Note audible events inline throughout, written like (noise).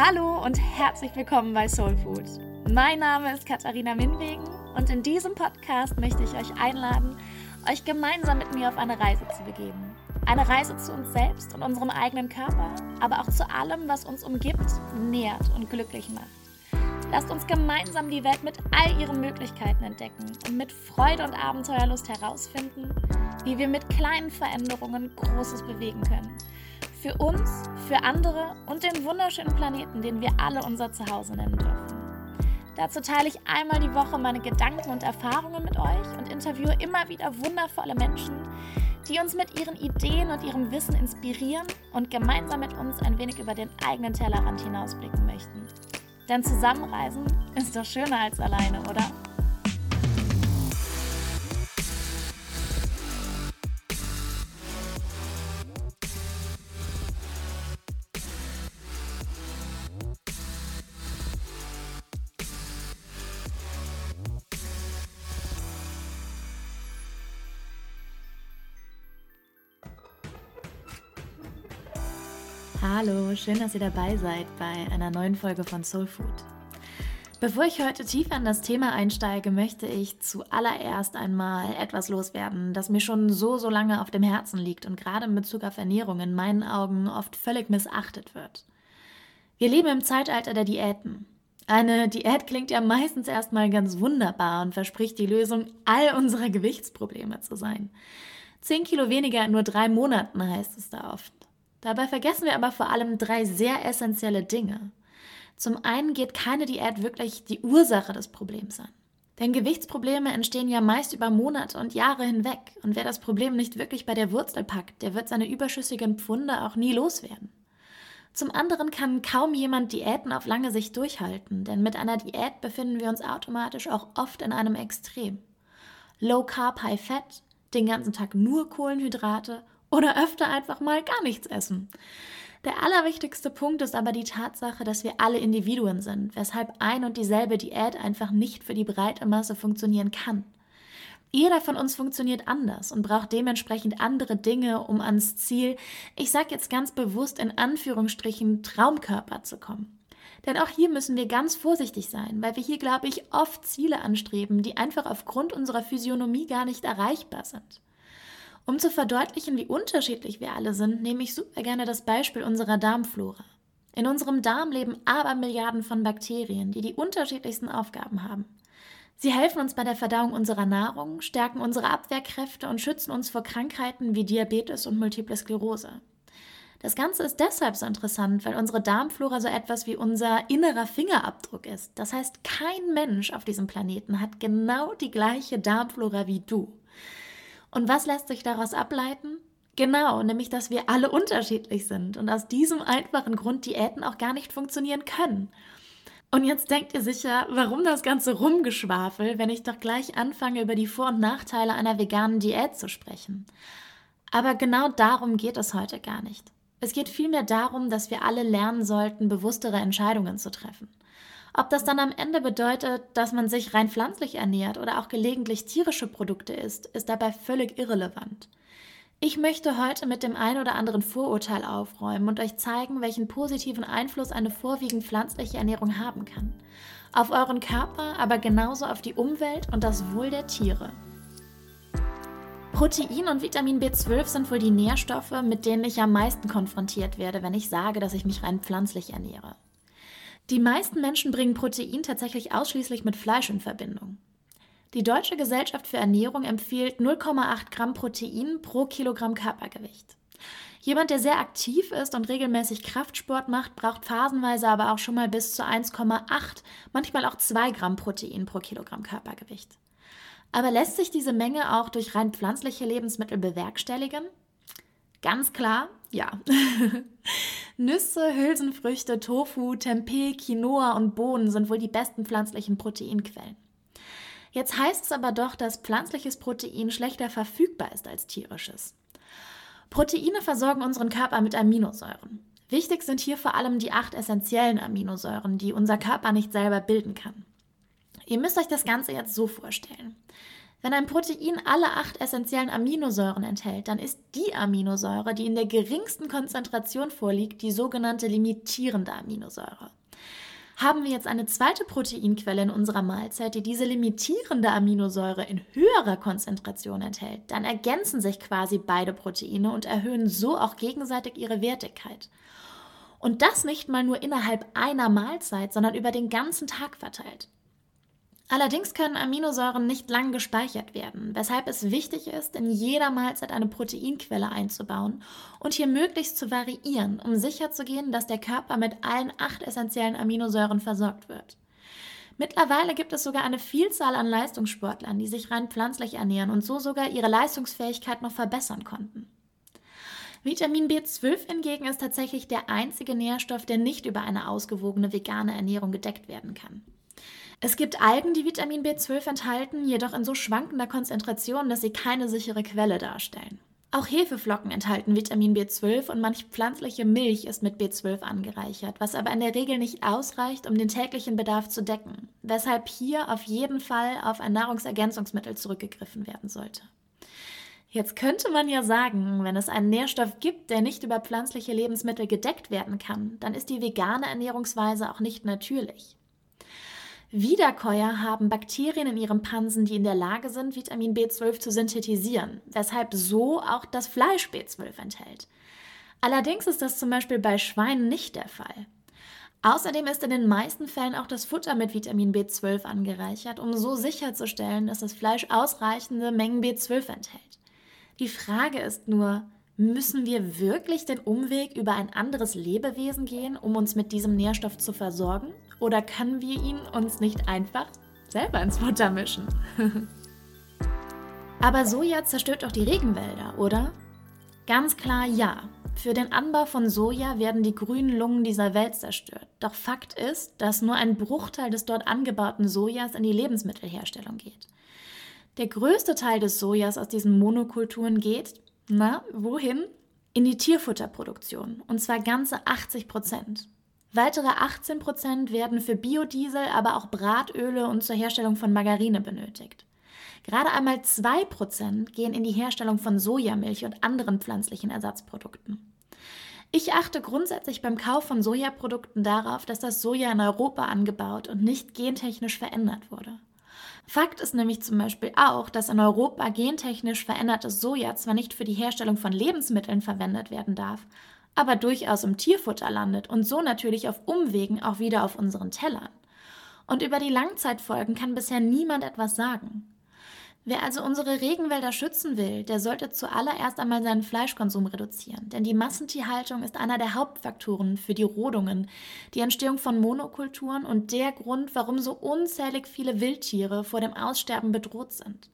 Hallo und herzlich willkommen bei Soul Food. Mein Name ist Katharina Minwegen und in diesem Podcast möchte ich euch einladen, euch gemeinsam mit mir auf eine Reise zu begeben. Eine Reise zu uns selbst und unserem eigenen Körper, aber auch zu allem, was uns umgibt, nährt und glücklich macht. Lasst uns gemeinsam die Welt mit all ihren Möglichkeiten entdecken und mit Freude und Abenteuerlust herausfinden, wie wir mit kleinen Veränderungen Großes bewegen können. Für uns, für andere und den wunderschönen Planeten, den wir alle unser Zuhause nennen dürfen. Dazu teile ich einmal die Woche meine Gedanken und Erfahrungen mit euch und interviewe immer wieder wundervolle Menschen, die uns mit ihren Ideen und ihrem Wissen inspirieren und gemeinsam mit uns ein wenig über den eigenen Tellerrand hinausblicken möchten. Denn zusammenreisen ist doch schöner als alleine, oder? Hallo, schön, dass ihr dabei seid bei einer neuen Folge von Soul Food. Bevor ich heute tiefer in das Thema einsteige, möchte ich zuallererst einmal etwas loswerden, das mir schon so, so lange auf dem Herzen liegt und gerade in Bezug auf Ernährung in meinen Augen oft völlig missachtet wird. Wir leben im Zeitalter der Diäten. Eine Diät klingt ja meistens erstmal ganz wunderbar und verspricht die Lösung all unserer Gewichtsprobleme zu sein. Zehn Kilo weniger in nur drei Monaten heißt es da oft. Dabei vergessen wir aber vor allem drei sehr essentielle Dinge. Zum einen geht keine Diät wirklich die Ursache des Problems an. Denn Gewichtsprobleme entstehen ja meist über Monate und Jahre hinweg. Und wer das Problem nicht wirklich bei der Wurzel packt, der wird seine überschüssigen Pfunde auch nie loswerden. Zum anderen kann kaum jemand Diäten auf lange Sicht durchhalten, denn mit einer Diät befinden wir uns automatisch auch oft in einem Extrem. Low Carb, High Fat, den ganzen Tag nur Kohlenhydrate oder öfter einfach mal gar nichts essen. Der allerwichtigste Punkt ist aber die Tatsache, dass wir alle Individuen sind, weshalb ein und dieselbe Diät einfach nicht für die breite Masse funktionieren kann. Jeder von uns funktioniert anders und braucht dementsprechend andere Dinge, um ans Ziel, ich sage jetzt ganz bewusst in Anführungsstrichen, Traumkörper zu kommen. Denn auch hier müssen wir ganz vorsichtig sein, weil wir hier, glaube ich, oft Ziele anstreben, die einfach aufgrund unserer Physiognomie gar nicht erreichbar sind. Um zu verdeutlichen, wie unterschiedlich wir alle sind, nehme ich super gerne das Beispiel unserer Darmflora. In unserem Darm leben Abermilliarden von Bakterien, die die unterschiedlichsten Aufgaben haben. Sie helfen uns bei der Verdauung unserer Nahrung, stärken unsere Abwehrkräfte und schützen uns vor Krankheiten wie Diabetes und Multiple Sklerose. Das Ganze ist deshalb so interessant, weil unsere Darmflora so etwas wie unser innerer Fingerabdruck ist. Das heißt, kein Mensch auf diesem Planeten hat genau die gleiche Darmflora wie du. Und was lässt sich daraus ableiten? Genau, nämlich, dass wir alle unterschiedlich sind und aus diesem einfachen Grund Diäten auch gar nicht funktionieren können. Und jetzt denkt ihr sicher, warum das ganze Rumgeschwafel, wenn ich doch gleich anfange, über die Vor- und Nachteile einer veganen Diät zu sprechen. Aber genau darum geht es heute gar nicht. Es geht vielmehr darum, dass wir alle lernen sollten, bewusstere Entscheidungen zu treffen. Ob das dann am Ende bedeutet, dass man sich rein pflanzlich ernährt oder auch gelegentlich tierische Produkte isst, ist dabei völlig irrelevant. Ich möchte heute mit dem ein oder anderen Vorurteil aufräumen und euch zeigen, welchen positiven Einfluss eine vorwiegend pflanzliche Ernährung haben kann. Auf euren Körper, aber genauso auf die Umwelt und das Wohl der Tiere. Protein und Vitamin B12 sind wohl die Nährstoffe, mit denen ich am meisten konfrontiert werde, wenn ich sage, dass ich mich rein pflanzlich ernähre. Die meisten Menschen bringen Protein tatsächlich ausschließlich mit Fleisch in Verbindung. Die Deutsche Gesellschaft für Ernährung empfiehlt 0,8 Gramm Protein pro Kilogramm Körpergewicht. Jemand, der sehr aktiv ist und regelmäßig Kraftsport macht, braucht phasenweise aber auch schon mal bis zu 1,8, manchmal auch 2 Gramm Protein pro Kilogramm Körpergewicht. Aber lässt sich diese Menge auch durch rein pflanzliche Lebensmittel bewerkstelligen? Ganz klar, ja. (laughs) Nüsse, Hülsenfrüchte, Tofu, Tempeh, Quinoa und Bohnen sind wohl die besten pflanzlichen Proteinquellen. Jetzt heißt es aber doch, dass pflanzliches Protein schlechter verfügbar ist als tierisches. Proteine versorgen unseren Körper mit Aminosäuren. Wichtig sind hier vor allem die acht essentiellen Aminosäuren, die unser Körper nicht selber bilden kann. Ihr müsst euch das Ganze jetzt so vorstellen. Wenn ein Protein alle acht essentiellen Aminosäuren enthält, dann ist die Aminosäure, die in der geringsten Konzentration vorliegt, die sogenannte limitierende Aminosäure. Haben wir jetzt eine zweite Proteinquelle in unserer Mahlzeit, die diese limitierende Aminosäure in höherer Konzentration enthält, dann ergänzen sich quasi beide Proteine und erhöhen so auch gegenseitig ihre Wertigkeit. Und das nicht mal nur innerhalb einer Mahlzeit, sondern über den ganzen Tag verteilt. Allerdings können Aminosäuren nicht lang gespeichert werden, weshalb es wichtig ist, in jeder Mahlzeit eine Proteinquelle einzubauen und hier möglichst zu variieren, um sicherzugehen, dass der Körper mit allen acht essentiellen Aminosäuren versorgt wird. Mittlerweile gibt es sogar eine Vielzahl an Leistungssportlern, die sich rein pflanzlich ernähren und so sogar ihre Leistungsfähigkeit noch verbessern konnten. Vitamin B12 hingegen ist tatsächlich der einzige Nährstoff, der nicht über eine ausgewogene vegane Ernährung gedeckt werden kann. Es gibt Algen, die Vitamin B12 enthalten, jedoch in so schwankender Konzentration, dass sie keine sichere Quelle darstellen. Auch Hefeflocken enthalten Vitamin B12 und manch pflanzliche Milch ist mit B12 angereichert, was aber in der Regel nicht ausreicht, um den täglichen Bedarf zu decken, weshalb hier auf jeden Fall auf ein Nahrungsergänzungsmittel zurückgegriffen werden sollte. Jetzt könnte man ja sagen, wenn es einen Nährstoff gibt, der nicht über pflanzliche Lebensmittel gedeckt werden kann, dann ist die vegane Ernährungsweise auch nicht natürlich. Wiederkäuer haben Bakterien in ihrem Pansen, die in der Lage sind, Vitamin B12 zu synthetisieren, weshalb so auch das Fleisch B12 enthält. Allerdings ist das zum Beispiel bei Schweinen nicht der Fall. Außerdem ist in den meisten Fällen auch das Futter mit Vitamin B12 angereichert, um so sicherzustellen, dass das Fleisch ausreichende Mengen B12 enthält. Die Frage ist nur, müssen wir wirklich den Umweg über ein anderes Lebewesen gehen, um uns mit diesem Nährstoff zu versorgen? Oder können wir ihn uns nicht einfach selber ins Futter mischen? (laughs) Aber Soja zerstört doch die Regenwälder, oder? Ganz klar ja. Für den Anbau von Soja werden die grünen Lungen dieser Welt zerstört. Doch Fakt ist, dass nur ein Bruchteil des dort angebauten Sojas in die Lebensmittelherstellung geht. Der größte Teil des Sojas aus diesen Monokulturen geht, na, wohin? In die Tierfutterproduktion, und zwar ganze 80 Prozent. Weitere 18 Prozent werden für Biodiesel, aber auch Bratöle und zur Herstellung von Margarine benötigt. Gerade einmal 2 Prozent gehen in die Herstellung von Sojamilch und anderen pflanzlichen Ersatzprodukten. Ich achte grundsätzlich beim Kauf von Sojaprodukten darauf, dass das Soja in Europa angebaut und nicht gentechnisch verändert wurde. Fakt ist nämlich zum Beispiel auch, dass in Europa gentechnisch verändertes Soja zwar nicht für die Herstellung von Lebensmitteln verwendet werden darf, aber durchaus im Tierfutter landet und so natürlich auf Umwegen auch wieder auf unseren Tellern. Und über die Langzeitfolgen kann bisher niemand etwas sagen. Wer also unsere Regenwälder schützen will, der sollte zuallererst einmal seinen Fleischkonsum reduzieren, denn die Massentierhaltung ist einer der Hauptfaktoren für die Rodungen, die Entstehung von Monokulturen und der Grund, warum so unzählig viele Wildtiere vor dem Aussterben bedroht sind.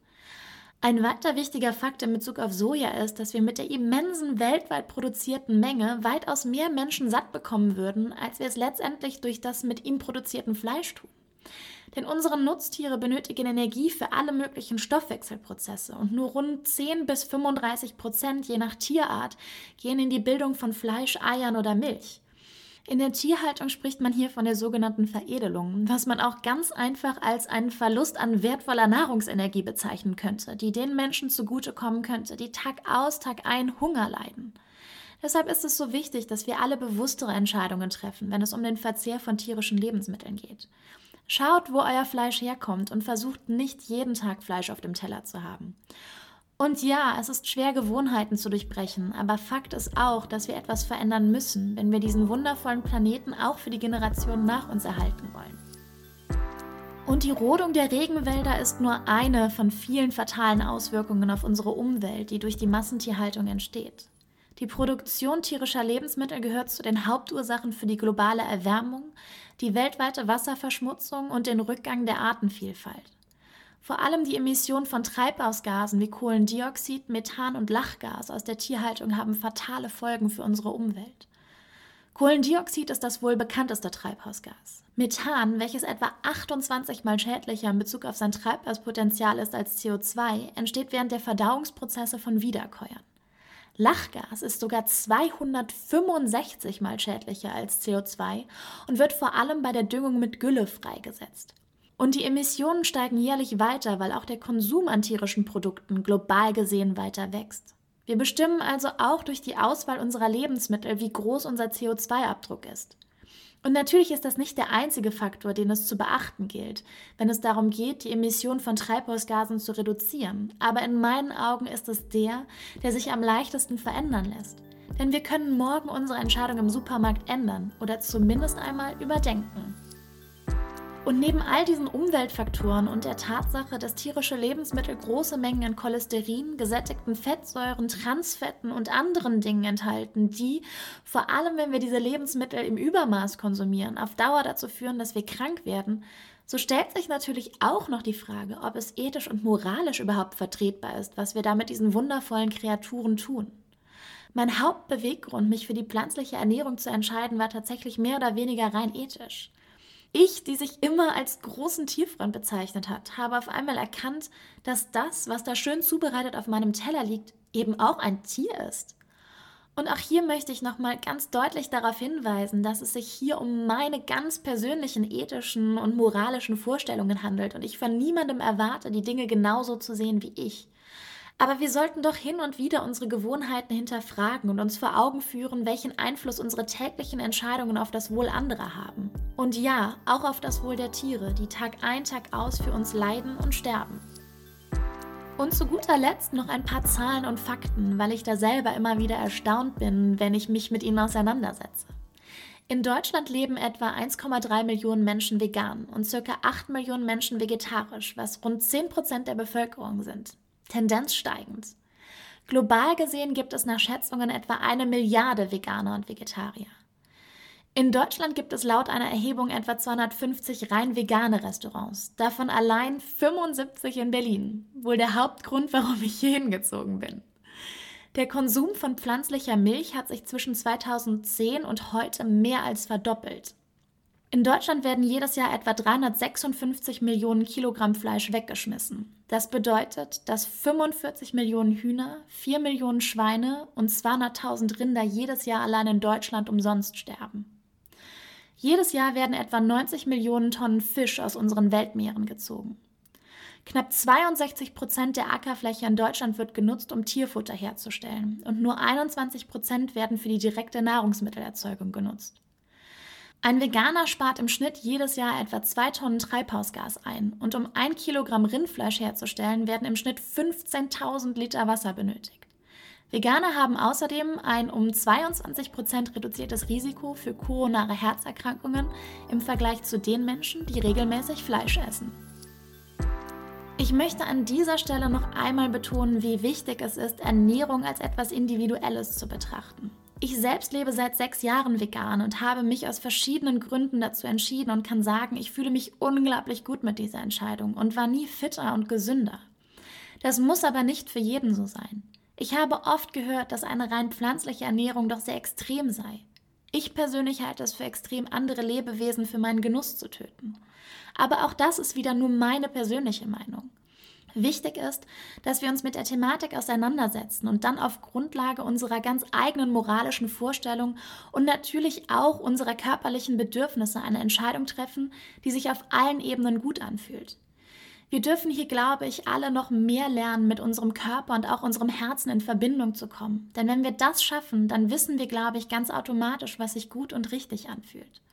Ein weiter wichtiger Fakt in Bezug auf Soja ist, dass wir mit der immensen weltweit produzierten Menge weitaus mehr Menschen satt bekommen würden, als wir es letztendlich durch das mit ihm produzierten Fleisch tun. Denn unsere Nutztiere benötigen Energie für alle möglichen Stoffwechselprozesse und nur rund 10 bis 35 Prozent je nach Tierart gehen in die Bildung von Fleisch, Eiern oder Milch. In der Tierhaltung spricht man hier von der sogenannten Veredelung, was man auch ganz einfach als einen Verlust an wertvoller Nahrungsenergie bezeichnen könnte, die den Menschen zugutekommen könnte, die Tag aus, Tag ein Hunger leiden. Deshalb ist es so wichtig, dass wir alle bewusstere Entscheidungen treffen, wenn es um den Verzehr von tierischen Lebensmitteln geht. Schaut, wo euer Fleisch herkommt und versucht nicht jeden Tag Fleisch auf dem Teller zu haben. Und ja, es ist schwer, Gewohnheiten zu durchbrechen, aber Fakt ist auch, dass wir etwas verändern müssen, wenn wir diesen wundervollen Planeten auch für die Generationen nach uns erhalten wollen. Und die Rodung der Regenwälder ist nur eine von vielen fatalen Auswirkungen auf unsere Umwelt, die durch die Massentierhaltung entsteht. Die Produktion tierischer Lebensmittel gehört zu den Hauptursachen für die globale Erwärmung, die weltweite Wasserverschmutzung und den Rückgang der Artenvielfalt. Vor allem die Emission von Treibhausgasen wie Kohlendioxid, Methan und Lachgas aus der Tierhaltung haben fatale Folgen für unsere Umwelt. Kohlendioxid ist das wohl bekannteste Treibhausgas. Methan, welches etwa 28 mal schädlicher in Bezug auf sein Treibhauspotenzial ist als CO2, entsteht während der Verdauungsprozesse von Wiederkäuern. Lachgas ist sogar 265 mal schädlicher als CO2 und wird vor allem bei der Düngung mit Gülle freigesetzt. Und die Emissionen steigen jährlich weiter, weil auch der Konsum an tierischen Produkten global gesehen weiter wächst. Wir bestimmen also auch durch die Auswahl unserer Lebensmittel, wie groß unser CO2-Abdruck ist. Und natürlich ist das nicht der einzige Faktor, den es zu beachten gilt, wenn es darum geht, die Emission von Treibhausgasen zu reduzieren. Aber in meinen Augen ist es der, der sich am leichtesten verändern lässt. Denn wir können morgen unsere Entscheidung im Supermarkt ändern oder zumindest einmal überdenken. Und neben all diesen Umweltfaktoren und der Tatsache, dass tierische Lebensmittel große Mengen an Cholesterin, gesättigten Fettsäuren, Transfetten und anderen Dingen enthalten, die, vor allem wenn wir diese Lebensmittel im Übermaß konsumieren, auf Dauer dazu führen, dass wir krank werden, so stellt sich natürlich auch noch die Frage, ob es ethisch und moralisch überhaupt vertretbar ist, was wir da mit diesen wundervollen Kreaturen tun. Mein Hauptbeweggrund, mich für die pflanzliche Ernährung zu entscheiden, war tatsächlich mehr oder weniger rein ethisch. Ich, die sich immer als großen Tierfreund bezeichnet hat, habe auf einmal erkannt, dass das, was da schön zubereitet auf meinem Teller liegt, eben auch ein Tier ist. Und auch hier möchte ich nochmal ganz deutlich darauf hinweisen, dass es sich hier um meine ganz persönlichen ethischen und moralischen Vorstellungen handelt und ich von niemandem erwarte, die Dinge genauso zu sehen wie ich. Aber wir sollten doch hin und wieder unsere Gewohnheiten hinterfragen und uns vor Augen führen, welchen Einfluss unsere täglichen Entscheidungen auf das Wohl anderer haben. Und ja, auch auf das Wohl der Tiere, die Tag ein, Tag aus für uns leiden und sterben. Und zu guter Letzt noch ein paar Zahlen und Fakten, weil ich da selber immer wieder erstaunt bin, wenn ich mich mit ihnen auseinandersetze. In Deutschland leben etwa 1,3 Millionen Menschen vegan und ca. 8 Millionen Menschen vegetarisch, was rund 10% der Bevölkerung sind. Tendenz steigend. Global gesehen gibt es nach Schätzungen etwa eine Milliarde Veganer und Vegetarier. In Deutschland gibt es laut einer Erhebung etwa 250 rein vegane Restaurants, davon allein 75 in Berlin. Wohl der Hauptgrund, warum ich hier hingezogen bin. Der Konsum von pflanzlicher Milch hat sich zwischen 2010 und heute mehr als verdoppelt. In Deutschland werden jedes Jahr etwa 356 Millionen Kilogramm Fleisch weggeschmissen. Das bedeutet, dass 45 Millionen Hühner, 4 Millionen Schweine und 200.000 Rinder jedes Jahr allein in Deutschland umsonst sterben. Jedes Jahr werden etwa 90 Millionen Tonnen Fisch aus unseren Weltmeeren gezogen. Knapp 62 Prozent der Ackerfläche in Deutschland wird genutzt, um Tierfutter herzustellen, und nur 21 Prozent werden für die direkte Nahrungsmittelerzeugung genutzt. Ein Veganer spart im Schnitt jedes Jahr etwa 2 Tonnen Treibhausgas ein und um ein Kilogramm Rindfleisch herzustellen, werden im Schnitt 15.000 Liter Wasser benötigt. Veganer haben außerdem ein um 22 Prozent reduziertes Risiko für koronare Herzerkrankungen im Vergleich zu den Menschen, die regelmäßig Fleisch essen. Ich möchte an dieser Stelle noch einmal betonen, wie wichtig es ist, Ernährung als etwas Individuelles zu betrachten. Ich selbst lebe seit sechs Jahren vegan und habe mich aus verschiedenen Gründen dazu entschieden und kann sagen, ich fühle mich unglaublich gut mit dieser Entscheidung und war nie fitter und gesünder. Das muss aber nicht für jeden so sein. Ich habe oft gehört, dass eine rein pflanzliche Ernährung doch sehr extrem sei. Ich persönlich halte es für extrem, andere Lebewesen für meinen Genuss zu töten. Aber auch das ist wieder nur meine persönliche Meinung. Wichtig ist, dass wir uns mit der Thematik auseinandersetzen und dann auf Grundlage unserer ganz eigenen moralischen Vorstellung und natürlich auch unserer körperlichen Bedürfnisse eine Entscheidung treffen, die sich auf allen Ebenen gut anfühlt. Wir dürfen hier, glaube ich, alle noch mehr lernen, mit unserem Körper und auch unserem Herzen in Verbindung zu kommen. Denn wenn wir das schaffen, dann wissen wir, glaube ich, ganz automatisch, was sich gut und richtig anfühlt.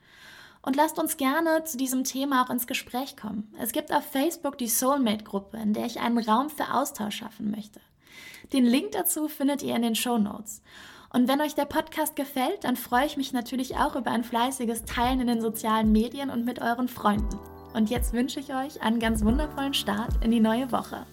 Und lasst uns gerne zu diesem Thema auch ins Gespräch kommen. Es gibt auf Facebook die Soulmate-Gruppe, in der ich einen Raum für Austausch schaffen möchte. Den Link dazu findet ihr in den Show Notes. Und wenn euch der Podcast gefällt, dann freue ich mich natürlich auch über ein fleißiges Teilen in den sozialen Medien und mit euren Freunden. Und jetzt wünsche ich euch einen ganz wundervollen Start in die neue Woche.